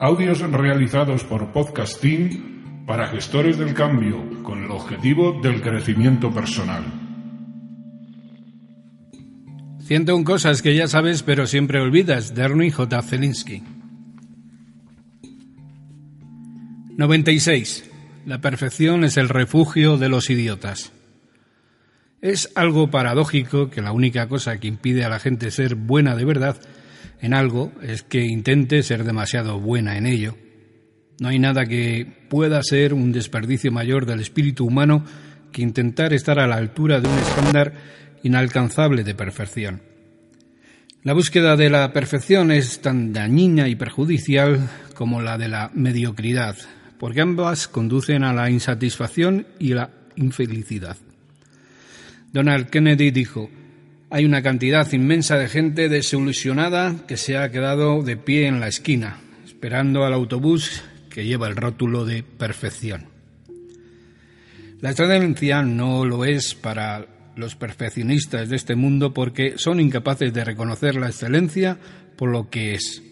Audios realizados por Podcasting para gestores del cambio con el objetivo del crecimiento personal. 101 cosas que ya sabes pero siempre olvidas, de Ernie J. Zelinsky. 96. La perfección es el refugio de los idiotas. Es algo paradójico que la única cosa que impide a la gente ser buena de verdad en algo es que intente ser demasiado buena en ello. No hay nada que pueda ser un desperdicio mayor del espíritu humano que intentar estar a la altura de un estándar inalcanzable de perfección. La búsqueda de la perfección es tan dañina y perjudicial como la de la mediocridad, porque ambas conducen a la insatisfacción y la infelicidad. Donald Kennedy dijo, hay una cantidad inmensa de gente desilusionada que se ha quedado de pie en la esquina, esperando al autobús que lleva el rótulo de perfección. La excelencia no lo es para los perfeccionistas de este mundo porque son incapaces de reconocer la excelencia por lo que es.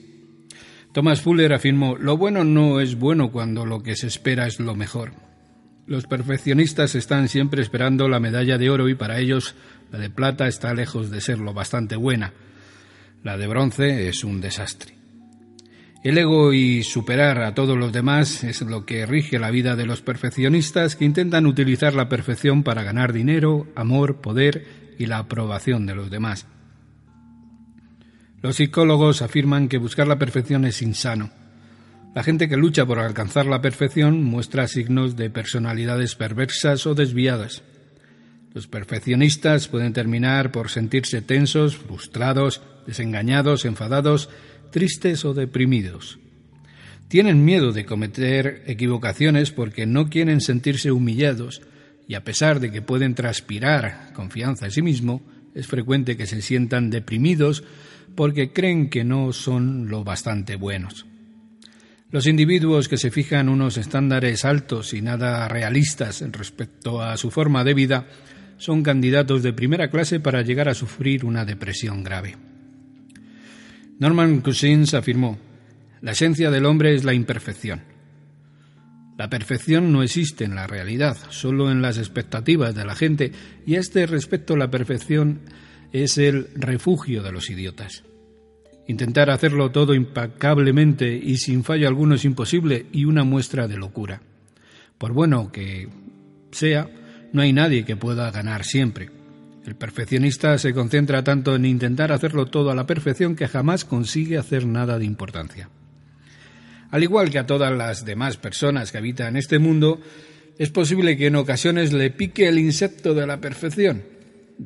Thomas Fuller afirmó, lo bueno no es bueno cuando lo que se espera es lo mejor. Los perfeccionistas están siempre esperando la medalla de oro y para ellos la de plata está lejos de ser lo bastante buena. La de bronce es un desastre. El ego y superar a todos los demás es lo que rige la vida de los perfeccionistas que intentan utilizar la perfección para ganar dinero, amor, poder y la aprobación de los demás. Los psicólogos afirman que buscar la perfección es insano la gente que lucha por alcanzar la perfección muestra signos de personalidades perversas o desviadas. Los perfeccionistas pueden terminar por sentirse tensos, frustrados, desengañados, enfadados, tristes o deprimidos. Tienen miedo de cometer equivocaciones porque no quieren sentirse humillados y a pesar de que pueden transpirar confianza en sí mismo, es frecuente que se sientan deprimidos porque creen que no son lo bastante buenos. Los individuos que se fijan unos estándares altos y nada realistas respecto a su forma de vida son candidatos de primera clase para llegar a sufrir una depresión grave. Norman Cousins afirmó, la esencia del hombre es la imperfección. La perfección no existe en la realidad, solo en las expectativas de la gente, y a este respecto la perfección es el refugio de los idiotas. Intentar hacerlo todo impecablemente y sin fallo alguno es imposible y una muestra de locura. Por bueno que sea, no hay nadie que pueda ganar siempre. El perfeccionista se concentra tanto en intentar hacerlo todo a la perfección que jamás consigue hacer nada de importancia. Al igual que a todas las demás personas que habitan este mundo, es posible que en ocasiones le pique el insecto de la perfección,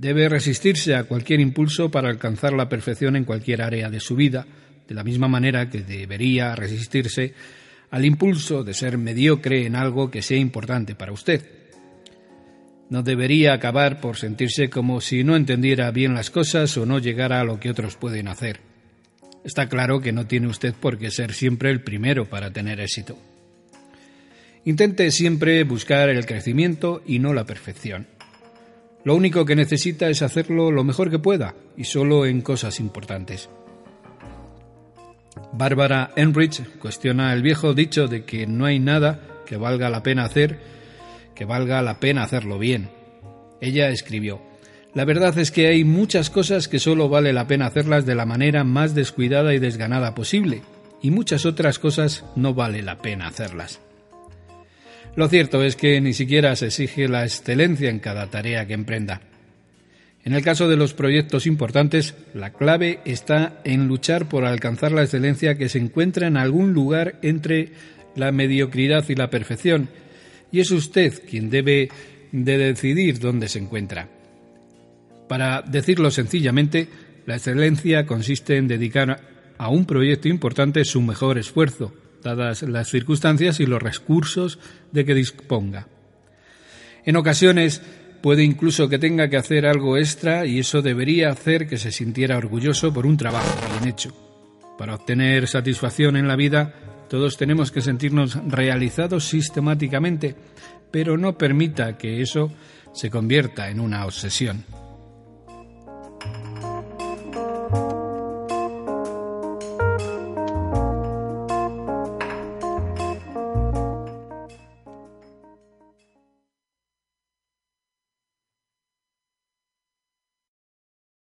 debe resistirse a cualquier impulso para alcanzar la perfección en cualquier área de su vida, de la misma manera que debería resistirse al impulso de ser mediocre en algo que sea importante para usted. No debería acabar por sentirse como si no entendiera bien las cosas o no llegara a lo que otros pueden hacer. Está claro que no tiene usted por qué ser siempre el primero para tener éxito. Intente siempre buscar el crecimiento y no la perfección. Lo único que necesita es hacerlo lo mejor que pueda y solo en cosas importantes. Bárbara Enrich cuestiona el viejo dicho de que no hay nada que valga la pena hacer que valga la pena hacerlo bien. Ella escribió, La verdad es que hay muchas cosas que solo vale la pena hacerlas de la manera más descuidada y desganada posible, y muchas otras cosas no vale la pena hacerlas. Lo cierto es que ni siquiera se exige la excelencia en cada tarea que emprenda. En el caso de los proyectos importantes, la clave está en luchar por alcanzar la excelencia que se encuentra en algún lugar entre la mediocridad y la perfección, y es usted quien debe de decidir dónde se encuentra. Para decirlo sencillamente, la excelencia consiste en dedicar a un proyecto importante su mejor esfuerzo, dadas las circunstancias y los recursos de que disponga. En ocasiones puede incluso que tenga que hacer algo extra y eso debería hacer que se sintiera orgulloso por un trabajo bien hecho. Para obtener satisfacción en la vida, todos tenemos que sentirnos realizados sistemáticamente, pero no permita que eso se convierta en una obsesión.